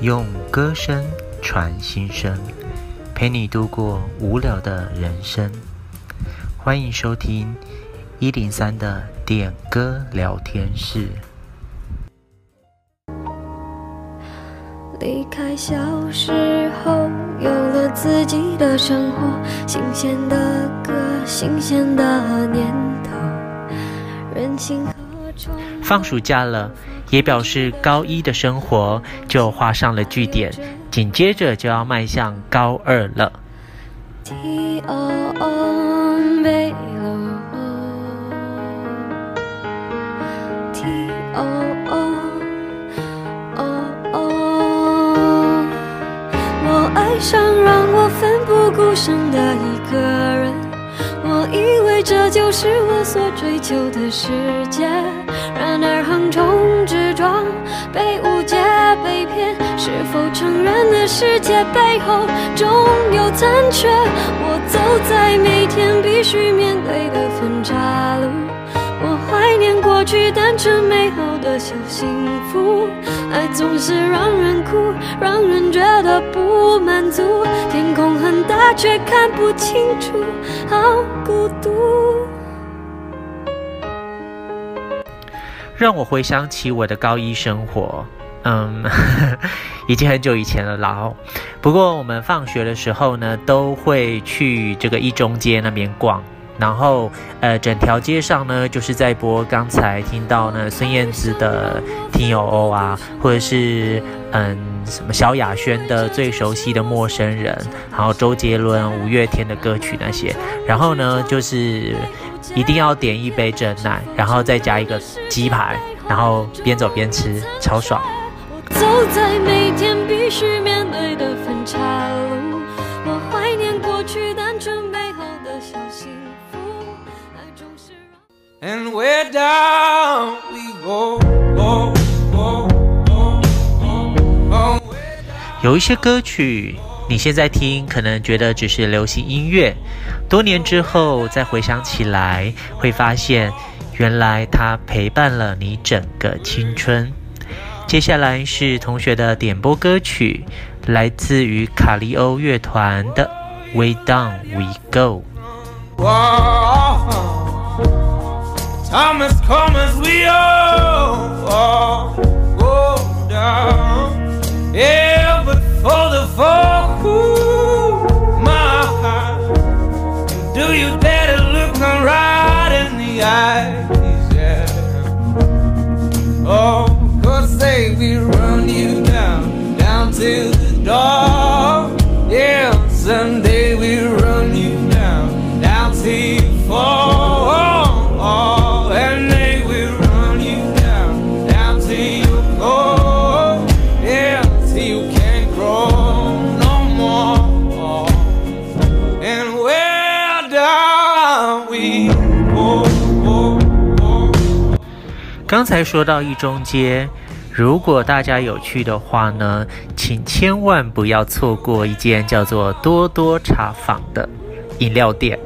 用歌声传心声，陪你度过无聊的人生。欢迎收听一零三的点歌聊天室。离开小时候，有了自己的生活，新鲜的歌，新鲜的念头。放暑假了。也表示高一的生活就画上了句点，紧接着就要迈向高二了。我爱上让我奋不顾身的一个人，这就是我所追求的世界，然而横冲直撞，被误解、被骗，是否承认的世界背后总有残缺？我走在每天必须面对的分岔路，过去单纯美好的小幸福。爱总是让人哭，让人觉得不满足。天空很大，却看不清楚，好孤独。让我回想起我的高一生活，嗯，呵 呵已经很久以前了啦。不过我们放学的时候呢，都会去这个一中街那边逛，然后呃，整条街上呢，就是在播刚才听到呢孙燕姿的《听友哦》啊，或者是嗯什么萧亚轩的《最熟悉的陌生人》，然后周杰伦、五月天的歌曲那些，然后呢就是。一定要点一杯珍奶，然后再加一个鸡排，然后边走边吃，超爽。走在每天必须面对的分岔路，我怀念过去单纯美好的小幸福。爱总是让 And down we go, go, go, go, go 有一些歌曲。你现在听，可能觉得只是流行音乐，多年之后再回想起来，会发现原来它陪伴了你整个青春。接下来是同学的点播歌曲，来自于卡利欧乐团的《Way Down We Go》。Thomas Comas, we all fall. 刚才说到一中街，如果大家有去的话呢，请千万不要错过一间叫做多多茶坊的饮料店。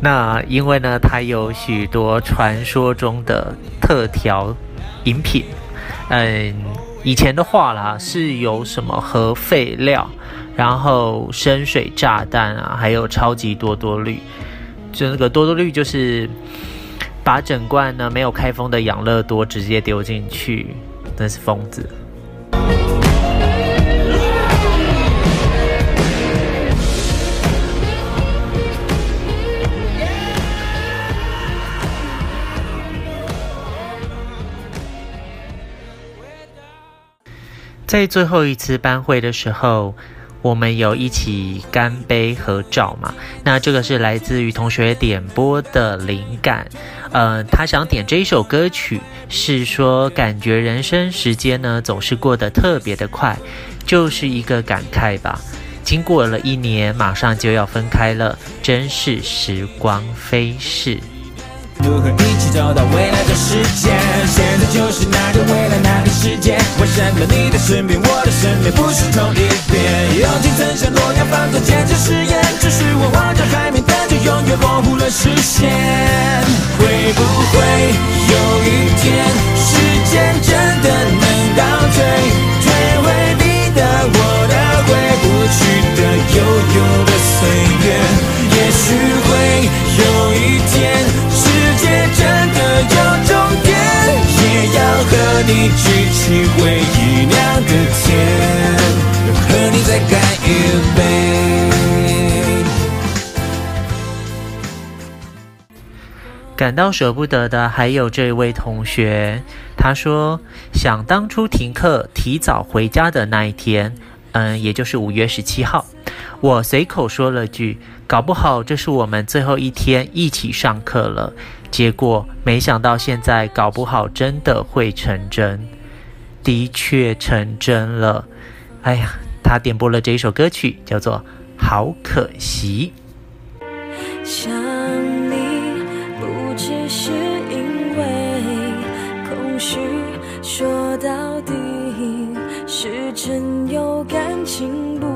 那因为呢，它有许多传说中的特调饮品。嗯，以前的话啦，是有什么核废料，然后深水炸弹啊，还有超级多多绿。就那个多多绿就是。把整罐呢没有开封的养乐多直接丢进去，真是疯子。在最后一次班会的时候，我们有一起干杯合照嘛？那这个是来自于同学点播的灵感，呃，他想点这一首歌曲，是说感觉人生时间呢总是过得特别的快，就是一个感慨吧。经过了一年，马上就要分开了，真是时光飞逝。如何一起走到未来的世界？现在就是那个未来那个世界。为什么你的身边，我的身边不是同一边？友情曾像诺亚方舟坚持誓言，只是我望着海面，但却永远模糊了视线。会不会有一天，时间真的能倒退，退回你的、我的、回不？去的悠悠的岁月，也许感到舍不得的还有这位同学，他说想当初停课提早回家的那一天。嗯，也就是五月十七号，我随口说了句，搞不好这是我们最后一天一起上课了。结果没想到现在搞不好真的会成真，的确成真了。哎呀，他点播了这一首歌曲，叫做《好可惜》。空虚，说到底。是真有感情不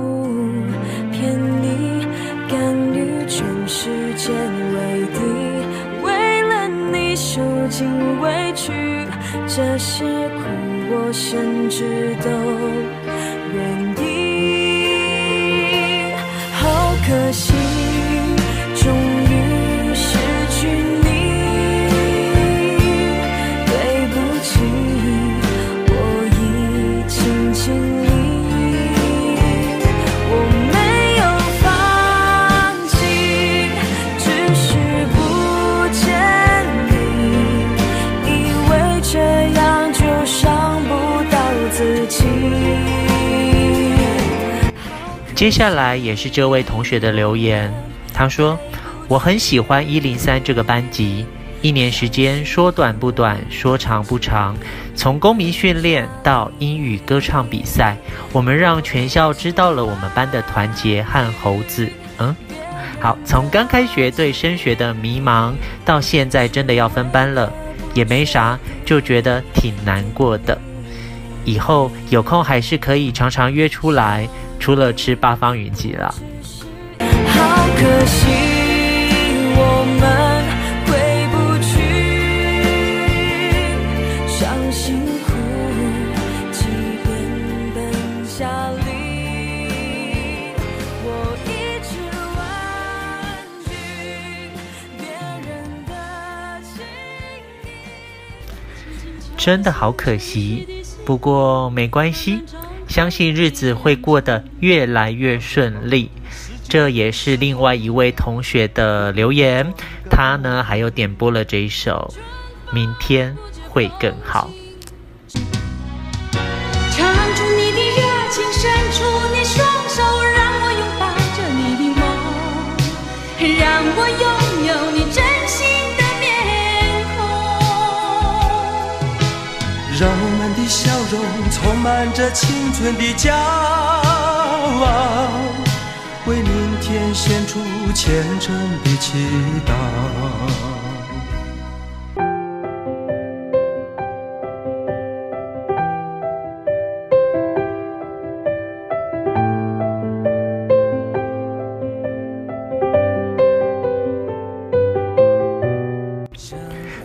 骗你，敢与全世界为敌，为了你受尽委屈，这些苦我甚至都愿意。接下来也是这位同学的留言，他说：“我很喜欢一零三这个班级，一年时间说短不短，说长不长。从公民训练到英语歌唱比赛，我们让全校知道了我们班的团结和猴子。嗯，好，从刚开学对升学的迷茫，到现在真的要分班了，也没啥，就觉得挺难过的。以后有空还是可以常常约出来。”除了吃八方云集了。好可惜，我们回不去。伤心苦，即便奔下里，我一直婉拒别人的情意。真的好可惜，不过没关系。相信日子会过得越来越顺利，这也是另外一位同学的留言。他呢，还有点播了这一首《明天会更好》。唱出你的热情，伸出你双手，让我拥抱着你的梦，让我满着青春的骄傲，为明天献出虔诚的祈祷。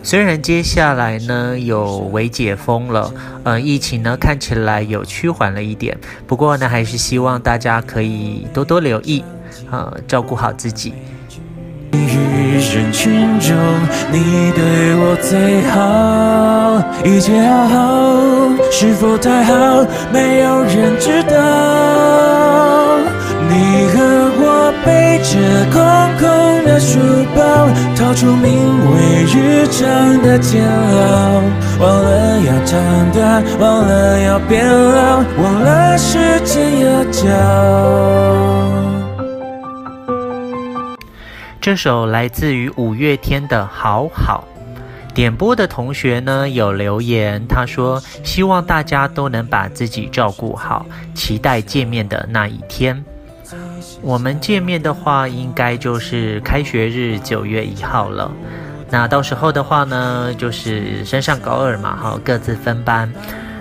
虽然接下来呢有微解封了，呃，疫情呢看起来有趋缓了一点，不过呢还是希望大家可以多多留意，呃，照顾好自己。人群中，你对我最好，一切好好，是否太好？没有人知道。你和我背着空书包，掏出名为日常的煎熬，忘了要长大，忘了要变老，忘了时间要教。这首来自于五月天的《好好》，点播的同学呢有留言，他说希望大家都能把自己照顾好，期待见面的那一天。我们见面的话，应该就是开学日九月一号了。那到时候的话呢，就是升上高二嘛，哈，各自分班。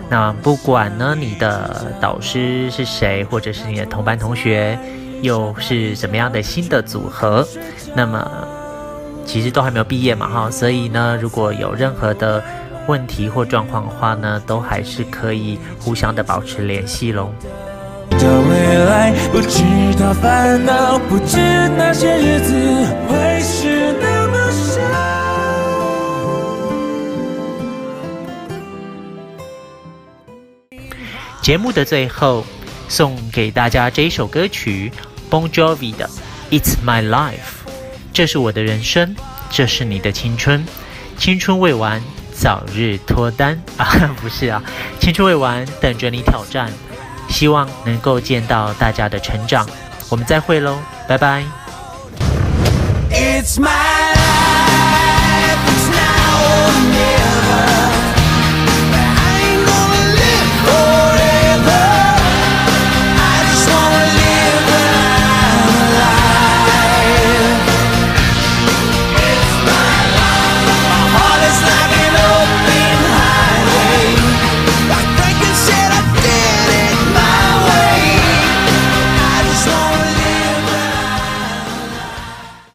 那不管呢，你的导师是谁，或者是你的同班同学，又是什么样的新的组合，那么其实都还没有毕业嘛，哈，所以呢，如果有任何的问题或状况的话呢，都还是可以互相的保持联系喽。来，不知道烦恼，不知那些日子会是那么少。节目的最后，送给大家这一首歌曲，Bon Jovi 的《It's My Life》，这是我的人生，这是你的青春，青春未完，早日脱单啊！不是啊，青春未完，等着你挑战，希望能够见到大家的成长，我们再会喽，拜拜。It's my